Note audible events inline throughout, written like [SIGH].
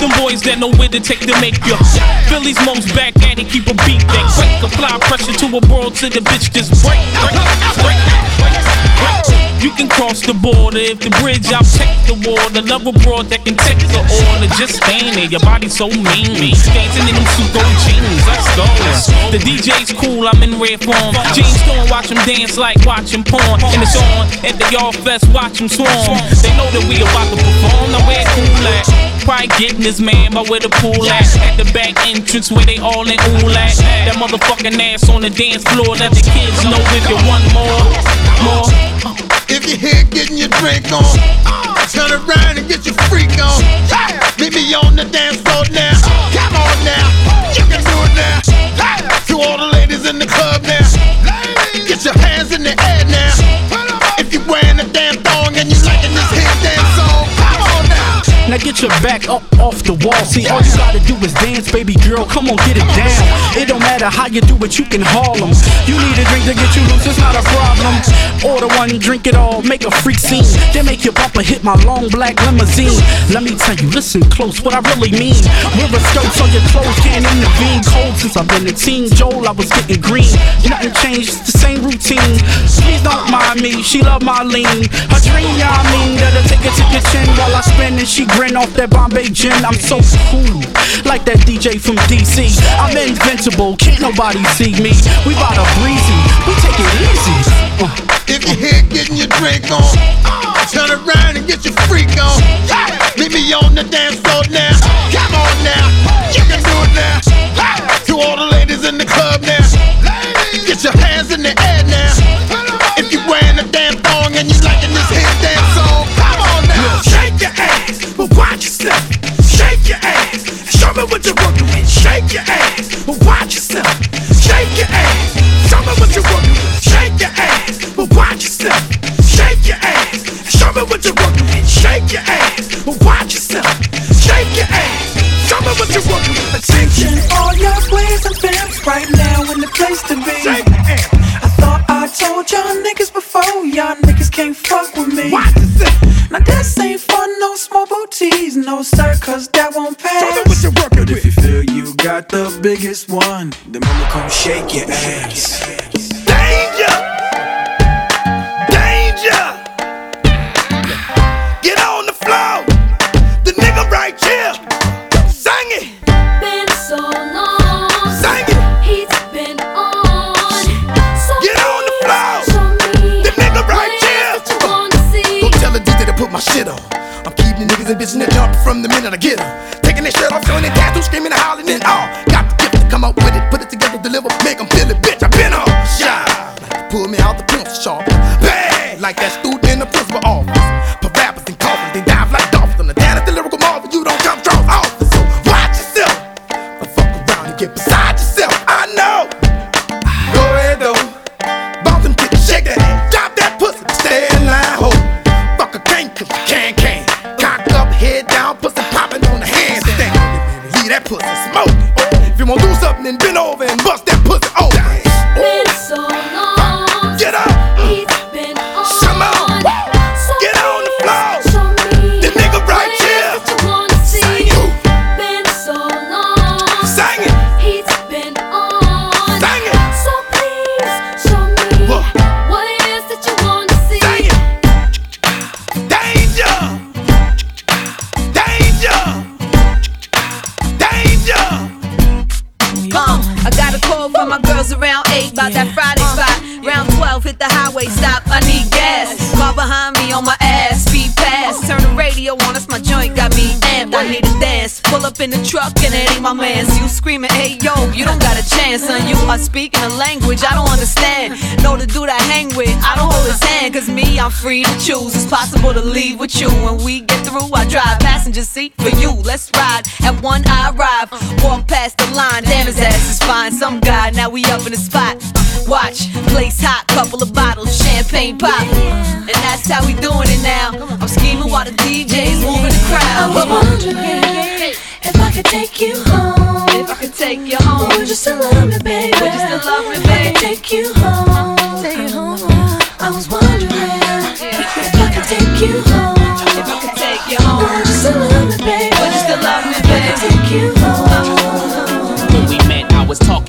them boys that know where to take to make you. Philly's most back at it, keep a beat that quick. Apply pressure to a world to the bitch just break, break. You can cross the border if the bridge I'll take the water. Love abroad that can take the order. Just stand there, your body so mean. Me dancing in them super jeans. Let's go. The DJ's cool, I'm in rare form. Jeans don't watch him dance like watching porn. And it's on at the Y'all Fest, watch him swarm. They know that we about to perform. Now where cool at? Probably getting this man by where the pool at. At the back entrance where they all in ooh at. That motherfucking ass on the dance floor. Let the kids know if you want more, more. If you're here getting your drink on, turn around and get your freak on. Meet me on the dance floor now. Come on now, you can do it now. To all the ladies in the club now, get your hands in the air now. If you're wearing a damn thong and you're liking this now. Get your back up off the wall. See, all you gotta do is dance, baby girl. Come on, get it down. It don't matter how you do it, you can haul 'em. You need a drink to get you loose, it's not a problem. Order one, drink it all, make a freak scene. Then make your bumper hit my long black limousine. Let me tell you, listen close, what I really mean. Wear a skirt so your clothes can't intervene. Cold since I've been a teen. Joel, I was getting green. Nothing changed, it's the same routine. Please don't mind me, she love my lean. Her dream, yeah, I mean, that'll take it to the chin while I spin and she grin off that Bombay gin. I'm so cool, like that DJ from DC. I'm invincible, can't nobody see me. We bout a breezy, we take it easy. Uh. If you're here getting your drink on, turn around and get your freak on. Meet me on the dance floor now. Come on now, you can do it now. To all the ladies in the club now, get your hands in the air with. Shake your ass, watch yourself. Biggest one, The mama come shake your ass. Danger! Danger! Get on the floor! The nigga right here! Sing it! Been so long. Sing it! He's been on. So Get on the floor. Show me The nigga right what it here. is that you wanna see. Tell the DJ to put my shit on. I'm keeping the niggas and bitches in the jump from the minute I get them. Out the pencil sharp. Bang! Like that student in the principal office. Me amped. I need a dance. Pull up in the truck and it ain't my man's. You screaming, hey yo, you don't got a chance, son. You are speaking a language I don't understand. Know the dude I hang with, I don't hold his hand. Cause me, I'm free to choose. It's possible to leave with you. When we get through, I drive passenger seat for you. Let's ride. At one, I arrive. Walk past the line, damn his ass is fine. Some guy, now we up in the spot. Watch, place hot, couple of bottles, champagne pop. And that's how we doing it now. I'm scheming while the DJ's moving the I crowd. was Come wondering if I could take you home. If I could take you home, Would you still love me, baby? Would you still love me, If I could take you home.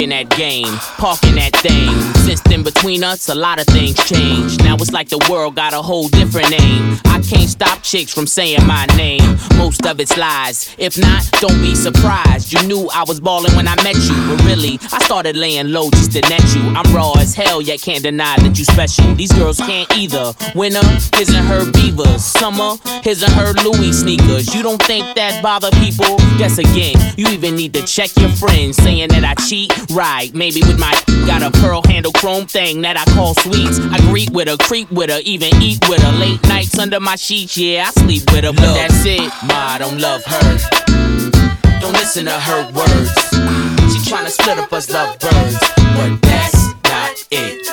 Talking that game, parking that thing. Since then, between us, a lot of things changed. Now it's like the world got a whole different name. I can't stop chicks from saying my name. Most of it's lies. If not, don't be surprised. You knew I was ballin' when I met you, but really, I started laying low just to net you. I'm raw as hell, yet can't deny that you special. These girls can't either. Winter, his and her beavers. Summer, his and her Louis sneakers. You don't think that bother people? Guess again, you even need to check your friends saying that I cheat. Right, maybe with my [LAUGHS] got a pearl handle chrome thing that I call sweets. I greet with her, creep with her, even eat with her. Late nights under my sheets, yeah, I sleep with her, but that's it. Ma, I don't love her. Don't listen to her words. She tryna split up us lovebirds, but that's not it.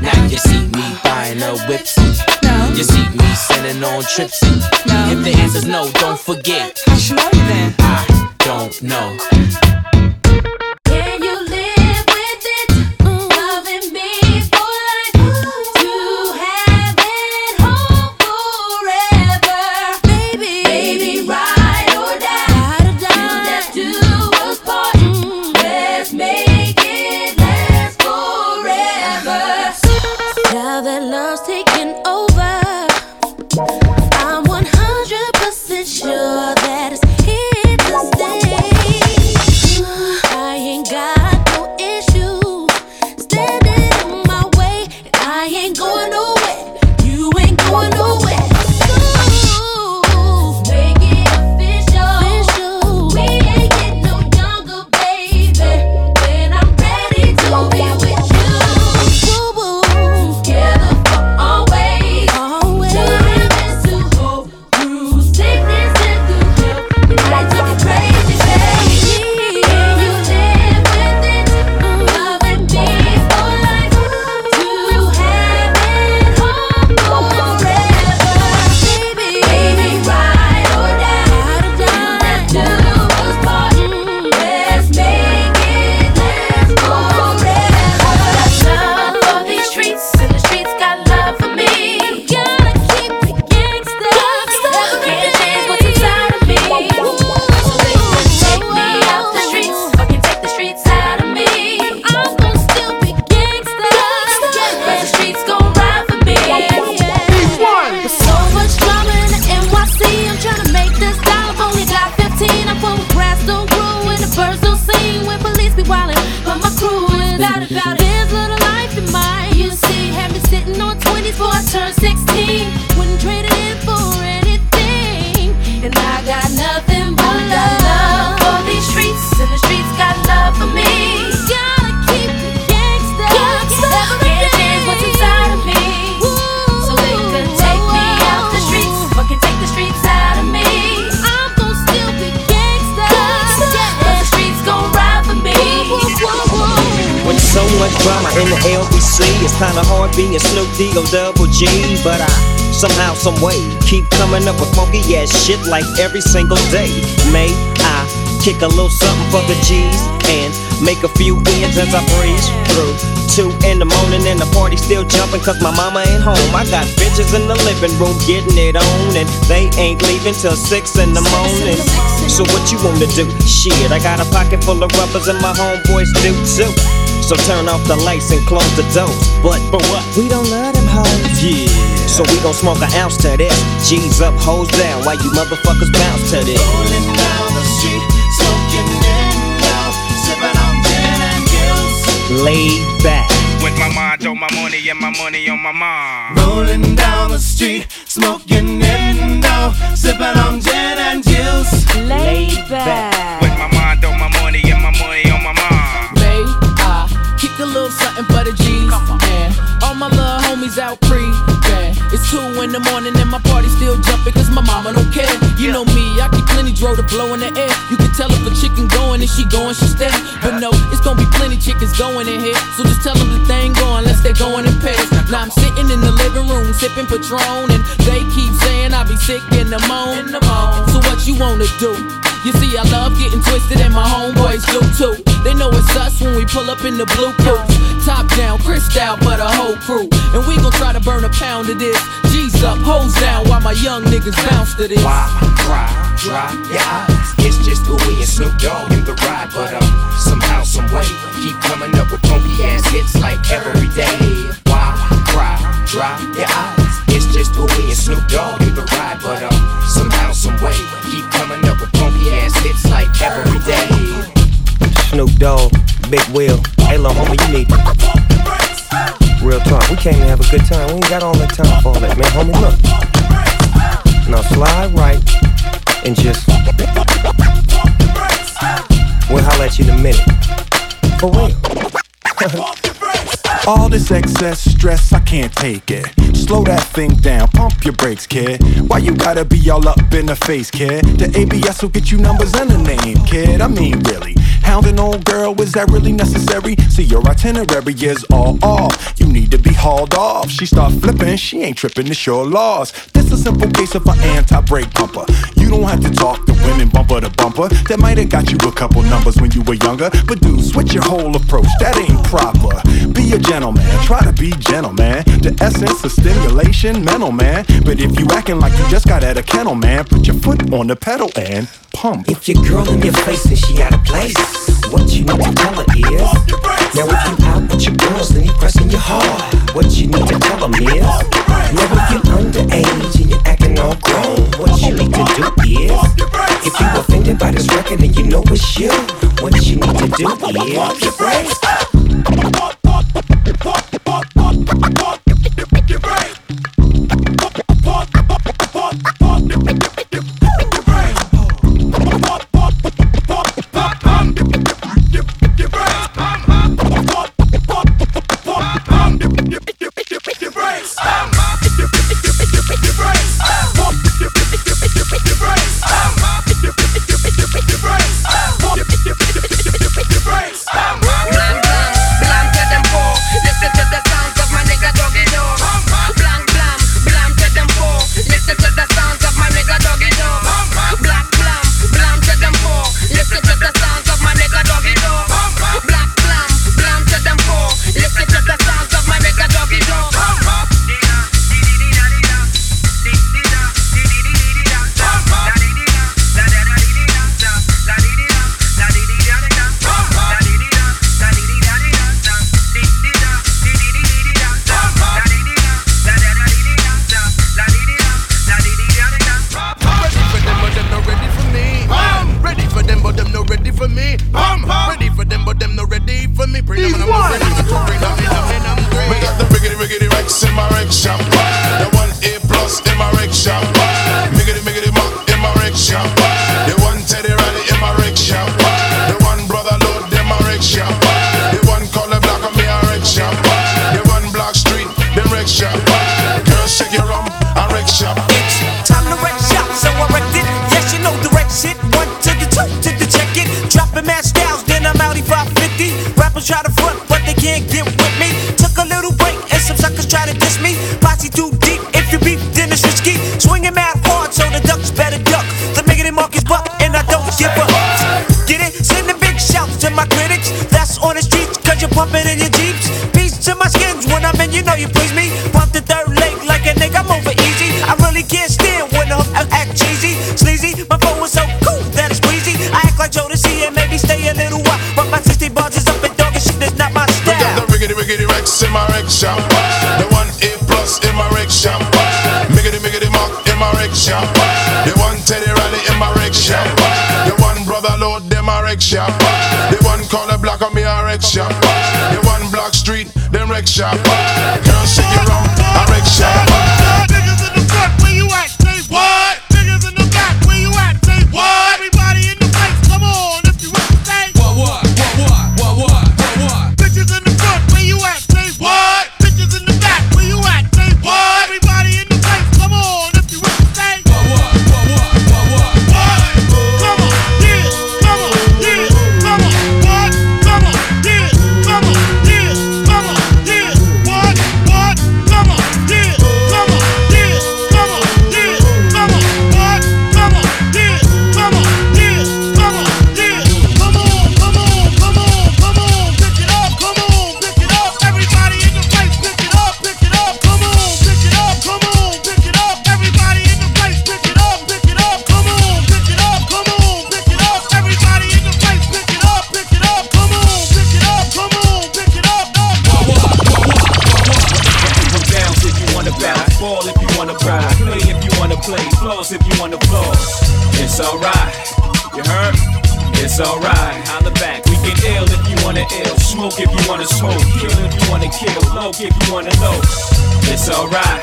Now you see me buying a whipsy. No. You see me sending on tripsy. No. If the answer's no, don't forget. How should know then? I don't know. Kinda hard being Snoop D O double G. But I somehow, some way, keep coming up with funky ass shit like every single day. May I kick a little something for the G's and make a few ends as I breeze through. Two in the morning and the party still jumping cause my mama ain't home. I got bitches in the living room getting it on and they ain't leaving till six in the morning. So what you wanna do? Shit, I got a pocket full of rubbers and my homeboys do too. So turn off the lights and close the doors. But for what? We don't love them hoes. Yeah. So we gon' smoke an ounce to this. G's up, hoes down. While you motherfuckers bounce to this. Rolling down the street, smoking windows, sipping on gin and juice. Laid back. With my mind on my money and my money on my mind. Rolling down the street, smoking window, sipping on gin and juice. Laid back. Pre It's two in the morning and my party still jumping cause my mama don't care. You know me, I keep plenty dro to blow in the air. You can tell if a chicken going and she going, she stay. But no, it's gonna be plenty chickens going in here. So just tell them the thing going, unless they going in pairs. Now I'm sitting in the living room sipping Patron and they keep saying I be sick in the moan. So what you wanna do? You see, I love getting twisted and my homeboys do too. They know it's us when we pull up in the blue coats. Top down, out for the whole crew. And we gon' try to burn a pound of this. G's up, hoes down while my young niggas bounce to this. Why cry, dry your eyes? It's just Louis and Snoop Dogg in the ride, but um, somehow, some way, keep coming up with funky ass hits like every day. Why cry, dry your eyes? It's just Louis and Snoop Dogg in the ride, but um, somehow, some way, every day. Snoop Dogg, Big Will. Hey, little homie, you need me. Real talk, we came to have a good time. We ain't got all that time for all that, man. Homie, look. Now slide right and just. We'll holler at you in a minute. For real. [LAUGHS] All this excess stress, I can't take it. Slow that thing down, pump your brakes, kid. Why you gotta be all up in the face, kid? The ABS will get you numbers and a name, kid. I mean, really. Hounding old girl, is that really necessary? See, your itinerary is all off. You need to be hauled off. She start flipping, she ain't tripping, it's your loss. This a simple case of an anti-brake bumper. You don't have to talk to women bumper to bumper. That might have got you a couple numbers when you were younger. But dude, switch your whole approach, that ain't proper. Be a gentleman, try to be gentleman. The essence of stimulation, mental man. But if you acting like you just got out of kennel, man, put your foot on the pedal and pump. If your girl in your face and she out of place, what you need to tell her is Now if you out with your girls then you pressing your hard What you need to tell them is Now if you underage do is If you offended by this record and you know it's you. What you need to do is your jeeps. Peace to my skins when I'm in, you know you please me. Pump the third leg like a nigga, I'm over easy. I really can't stand when hook act cheesy. Sleazy, my phone was so cool that it's breezy. I act like Jodeci and maybe stay a little while. But my 60 bars is up and dog and shit is not my We got style. the riggedy riggedy Rex in my reg shop. The one A plus in my reg shop. Miggity miggity mock in my reg shop. The one Teddy Riley in my reg shop. The one brother load in my reg shop. The one color black on me a reg shop. The one Block Street, them You heard? It's alright. Holla back. We get ill if you wanna ill. Smoke if you wanna smoke. Kill if you wanna kill. Low if you wanna low. It's alright.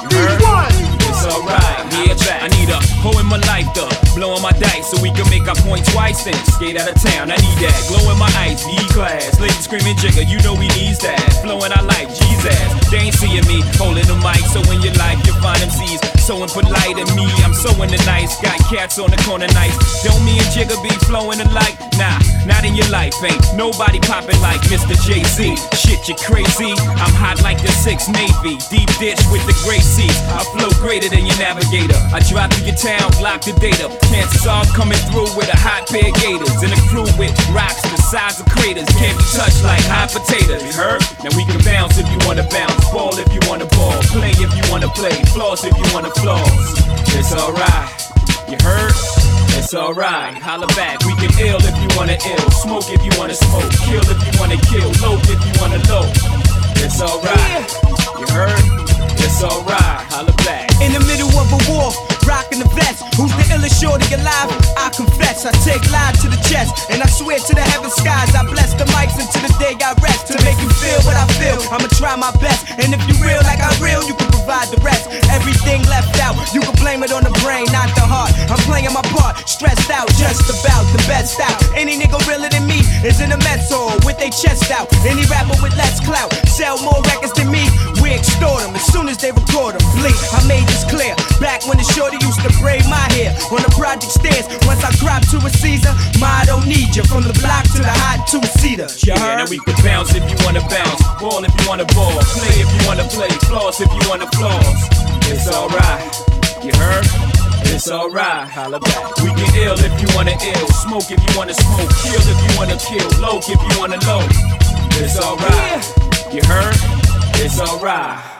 You heard? It's alright. Yeah, back. I need a hoe in my life though. Blowing my dice so we can make our point twice then. Skate out of town. I need that. Glowing my ice. E class. Ladies screaming jigger. You know we needs that. Flowing our life. G's ass. They ain't seeing me holding the mic. So in your like, you find MCs so impolite in me. I'm so in the nice. Got cats on the corner nice. Don't me and Jigga be flowing alike? Nah, not in your life. Ain't nobody popping like Mr. Jay Z. Shit, you crazy. I'm hot like the six Navy. Deep ditch with the gray seas. I flow greater than your navigator. I drive through your town, lock the data. Chances are I'm coming through with a hot pair of gators. And a crew with rocks the size of craters. Can't be touched like hot potatoes. You heard? Now we can bounce if you wanna bounce. Ball if you wanna ball. Play if you wanna play. Floss if you wanna floss. It's alright. You heard? It's alright. Holla back. We can ill if you wanna ill. Smoke if you wanna smoke. Kill if you wanna kill. Low if you wanna low. It's alright. You heard? It's alright. Holla illest shorty alive? I confess, I take live to the chest, and I swear to the heaven skies, I bless the mics until the day I rest. To make you feel what I feel, I'ma try my best. And if you real like I real, you can provide the rest. Everything left out, you can blame it on the brain, not the heart. I'm playing my part, stressed out, just about the best out. Any nigga realer than me is in a mess hall with their chest out. Any rapper with less clout, sell more records than me, we extort them as soon as they record them. Blink, I made this clear. Back when the shorty used to on the project stairs. Once I dropped to a Caesar, my I don't need you. From the block to the hot two seater. You Yeah, now we can bounce if you wanna bounce. Ball if you wanna ball. Play if you wanna play. Floss if you wanna floss. It's alright. You heard? It's alright. Holla back. We get ill if you wanna ill. Smoke if you wanna smoke. Kill if you wanna kill. Low if you wanna low. It's alright. You heard? It's alright.